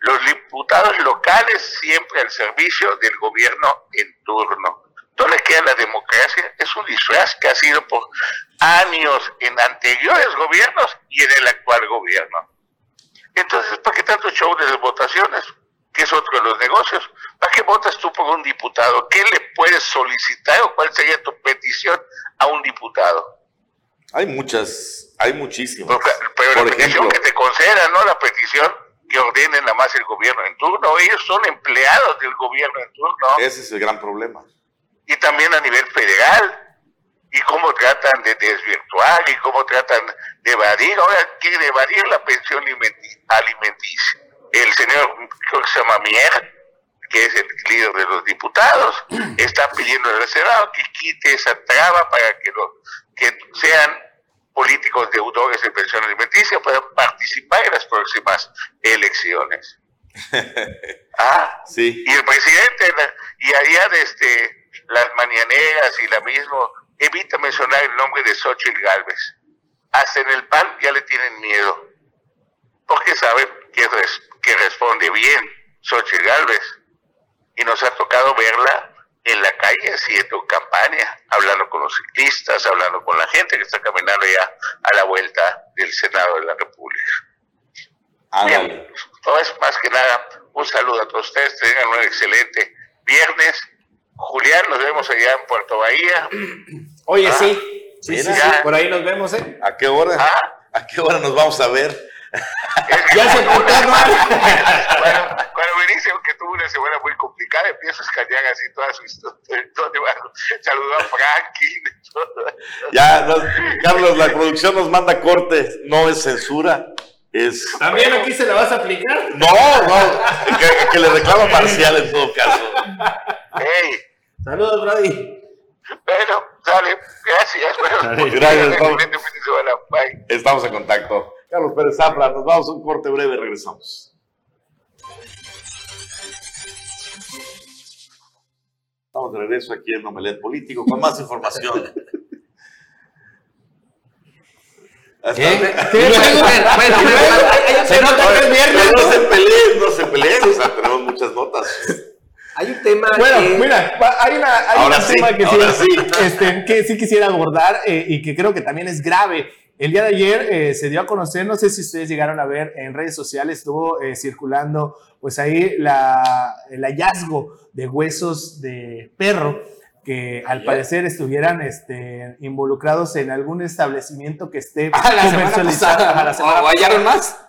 Los diputados locales siempre al servicio del gobierno en turno. No le queda la democracia, es un disfraz que ha sido por años en anteriores gobiernos y en el actual gobierno. Entonces, ¿para qué tanto show de votaciones? Que es otro de los negocios. ¿Para qué votas tú por un diputado? ¿Qué le puedes solicitar o cuál sería tu petición a un diputado? Hay muchas, hay muchísimas. Pero, por la petición que te concedan, ¿no? La petición que ordenen nada más el gobierno en turno. Ellos son empleados del gobierno en turno. Ese es el gran problema y también a nivel federal, y cómo tratan de desvirtuar y cómo tratan de evadir. Ahora quiere evadir la pensión alimenticia. El señor, creo que se llama Mier, que es el líder de los diputados, <clears throat> está pidiendo al Senado que quite esa traba para que, los, que sean políticos deudores de pensión alimenticia puedan participar en las próximas elecciones. <laughs> ah, sí. Y el presidente, y allá de este las mañaneras y la misma, evita mencionar el nombre de Xochitl Galvez. Hasta en el PAN ya le tienen miedo, porque saben que, que responde bien Xochitl Galvez. Y nos ha tocado verla en la calle haciendo campaña, hablando con los ciclistas, hablando con la gente que está caminando ya a la vuelta del Senado de la República. Bien, pues más que nada, un saludo a todos ustedes, tengan un excelente viernes Julián, nos vemos allá en Puerto Bahía. Oye, ah, sí. Sí, sí, por ahí nos vemos, ¿eh? ¿A qué hora? Ah. ¿A qué hora nos vamos a ver? ya se <laughs> portó mal. bueno, una semana muy complicada, empiezo a escanear así toda su historia. Saludó a Frankie. ya, Carlos, la producción nos manda cortes, no es censura. Es, ¿También aquí se la vas a aplicar? No, no, que, que le reclama parcial en todo caso. Hey. Saludos, Brady. Bueno, dale, gracias. Bueno, gracias, Estamos en contacto. Carlos Pérez Zafra, nos vamos a un corte breve, regresamos. Estamos de regreso aquí en Omelet Político con más información. ¿Qué? Bueno, se nota que es viernes. No se peleen, no se peleen, o sea, tenemos muchas notas. Hay un tema bueno, mira, hay, una, hay un tema que sí, este, que sí quisiera abordar eh, y que creo que también es grave. El día de ayer eh, se dio a conocer, no sé si ustedes llegaron a ver en redes sociales, estuvo eh, circulando pues ahí la, el hallazgo de huesos de perro que al parecer estuvieran este, involucrados en algún establecimiento que esté <laughs> ah, la comercializado. ¿O hallaron más?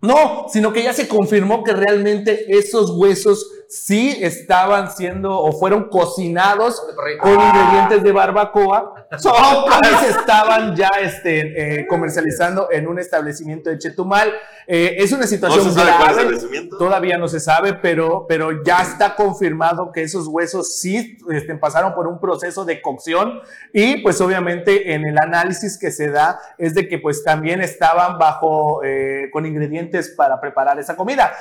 No, sino que ya se confirmó que realmente esos huesos sí estaban siendo o fueron cocinados con ingredientes de barbacoa, <laughs> se estaban ya este, eh, comercializando en un establecimiento de Chetumal. Eh, es una situación ¿No grave, todavía no se sabe, pero, pero ya está confirmado que esos huesos sí este, pasaron por un proceso de cocción. Y pues obviamente en el análisis que se da es de que pues también estaban bajo eh, con ingredientes para preparar esa comida.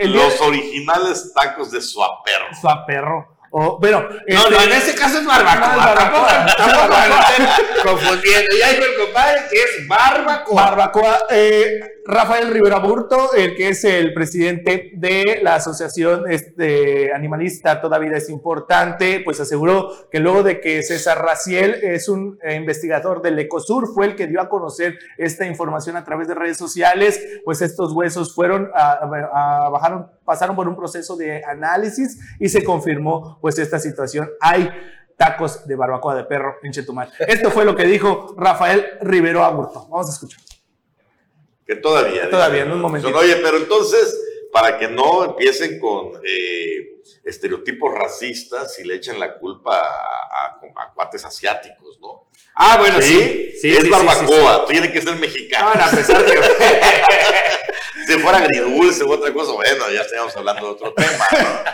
los originales tacos de suaperro. Suaperro. Oh, bueno, no, este, en ese caso es barbacoa. barbacoa. Estamos confundiendo. Ya dijo el compadre que es barbacoa. Barbacoa. Eh, Rafael Rivera Burto, el que es el presidente de la Asociación este, Animalista Toda Vida es Importante, pues aseguró que luego de que César Raciel es un eh, investigador del Ecosur, fue el que dio a conocer esta información a través de redes sociales, pues estos huesos fueron, a, bajaron, pasaron por un proceso de análisis y se confirmó pues esta situación. Hay tacos de barbacoa de perro en Chetumal. Esto fue lo que dijo Rafael Rivero Aburto. Vamos a escuchar. Que todavía. Todavía, en un momento. Oye, pero entonces, para que no empiecen con eh, estereotipos racistas y le echen la culpa a, a, cuates asiáticos, ¿no? Ah, bueno, sí. sí, es barbacoa, tiene que ser mexicano. a pesar de que... <laughs> si fuera agridulce u otra cosa, bueno, ya estaríamos hablando de otro tema.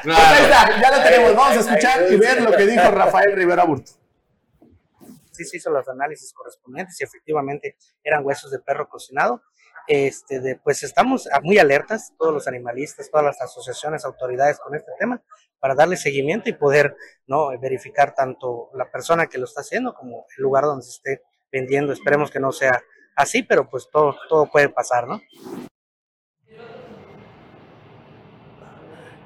¿no? Pues ya lo tenemos. Vamos a escuchar y ver lo que dijo Rafael Rivera Burto. Sí se hizo los análisis correspondientes y efectivamente eran huesos de perro cocinado. Este, de, pues estamos muy alertas, todos los animalistas, todas las asociaciones, autoridades con este tema, para darle seguimiento y poder ¿no? verificar tanto la persona que lo está haciendo como el lugar donde se esté vendiendo. Esperemos que no sea así, pero pues todo, todo puede pasar, ¿no?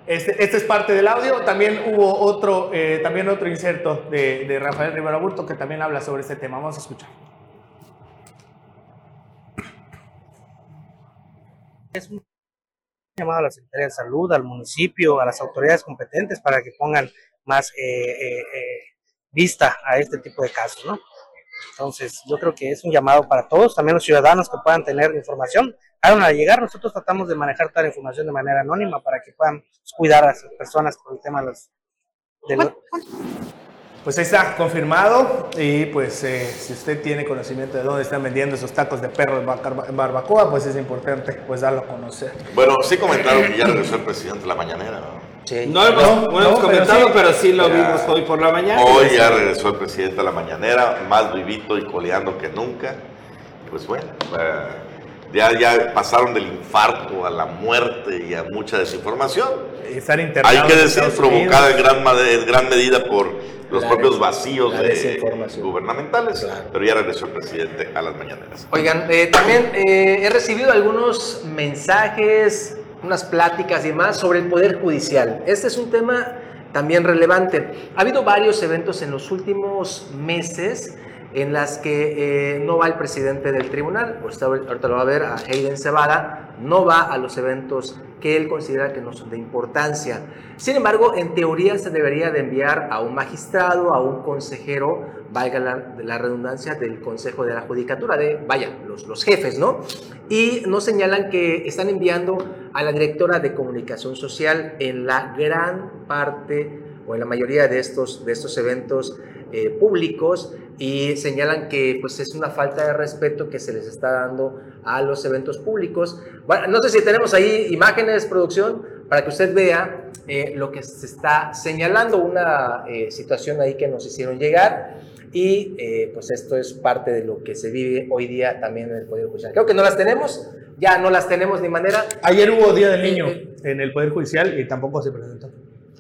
Este, este es parte del audio. También hubo otro, eh, también otro inserto de, de Rafael Rivera Burto que también habla sobre este tema. Vamos a escuchar. Es un llamado a la Secretaría de Salud, al municipio, a las autoridades competentes para que pongan más eh, eh, vista a este tipo de casos, ¿no? Entonces, yo creo que es un llamado para todos, también los ciudadanos que puedan tener información. Al llegar, nosotros tratamos de manejar toda la información de manera anónima para que puedan cuidar a las personas por el tema de los... Pues ahí está, confirmado. Y pues eh, si usted tiene conocimiento de dónde están vendiendo esos tacos de perro en barbacoa, pues es importante pues darlo a conocer. Bueno, sí comentaron que ya regresó el presidente la mañanera, ¿no? Sí. No, hemos, no, hemos comentado, pero sí, lo vimos hoy por la mañana. Hoy ya regresó el presidente a la mañanera, más vivito y coleando que nunca. Pues bueno, ya, ya pasaron del infarto a la muerte y a mucha desinformación. Estar Hay que decir, provocada en gran, en gran medida por los propios vacíos de gubernamentales, pero ya regresó el presidente a las mañaneras. Oigan, eh, también eh, he recibido algunos mensajes, unas pláticas y demás sobre el Poder Judicial. Este es un tema también relevante. Ha habido varios eventos en los últimos meses en las que eh, no va el presidente del tribunal, ahorita lo va a ver a Hayden Cebada, no va a los eventos que él considera que no son de importancia. Sin embargo, en teoría se debería de enviar a un magistrado, a un consejero, valga la, redundancia, del Consejo de la Judicatura, de, vaya, los, los jefes, ¿no? Y nos señalan que están enviando a la directora de comunicación social en la gran parte o en la mayoría de estos, de estos eventos eh, públicos y señalan que pues es una falta de respeto que se les está dando a los eventos públicos. Bueno, no sé si tenemos ahí imágenes, producción, para que usted vea eh, lo que se está señalando, una eh, situación ahí que nos hicieron llegar y pues esto es parte de lo que se vive hoy día también en el Poder Judicial. Creo que no las tenemos, ya no las tenemos ni manera. Ayer hubo Día del Niño en el Poder Judicial y tampoco se presentó.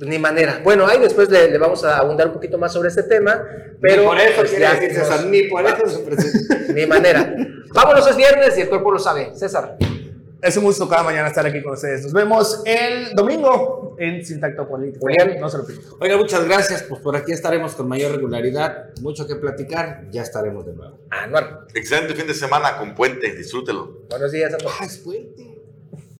Ni manera. Bueno, ahí después le, vamos a abundar un poquito más sobre este tema, pero... Ni por eso pues, quiere decir César, ni por eso se. <laughs> Ni manera. Vámonos, es viernes y el cuerpo lo sabe. César. Es un gusto cada mañana estar aquí con ustedes. Nos vemos el domingo en Sintacto Político. no se lo Oiga, muchas gracias. Pues por aquí estaremos con mayor regularidad. Mucho que platicar. Ya estaremos de nuevo. Anuar. Excelente fin de semana con Puente. Disfrútelo. Buenos días a es puente.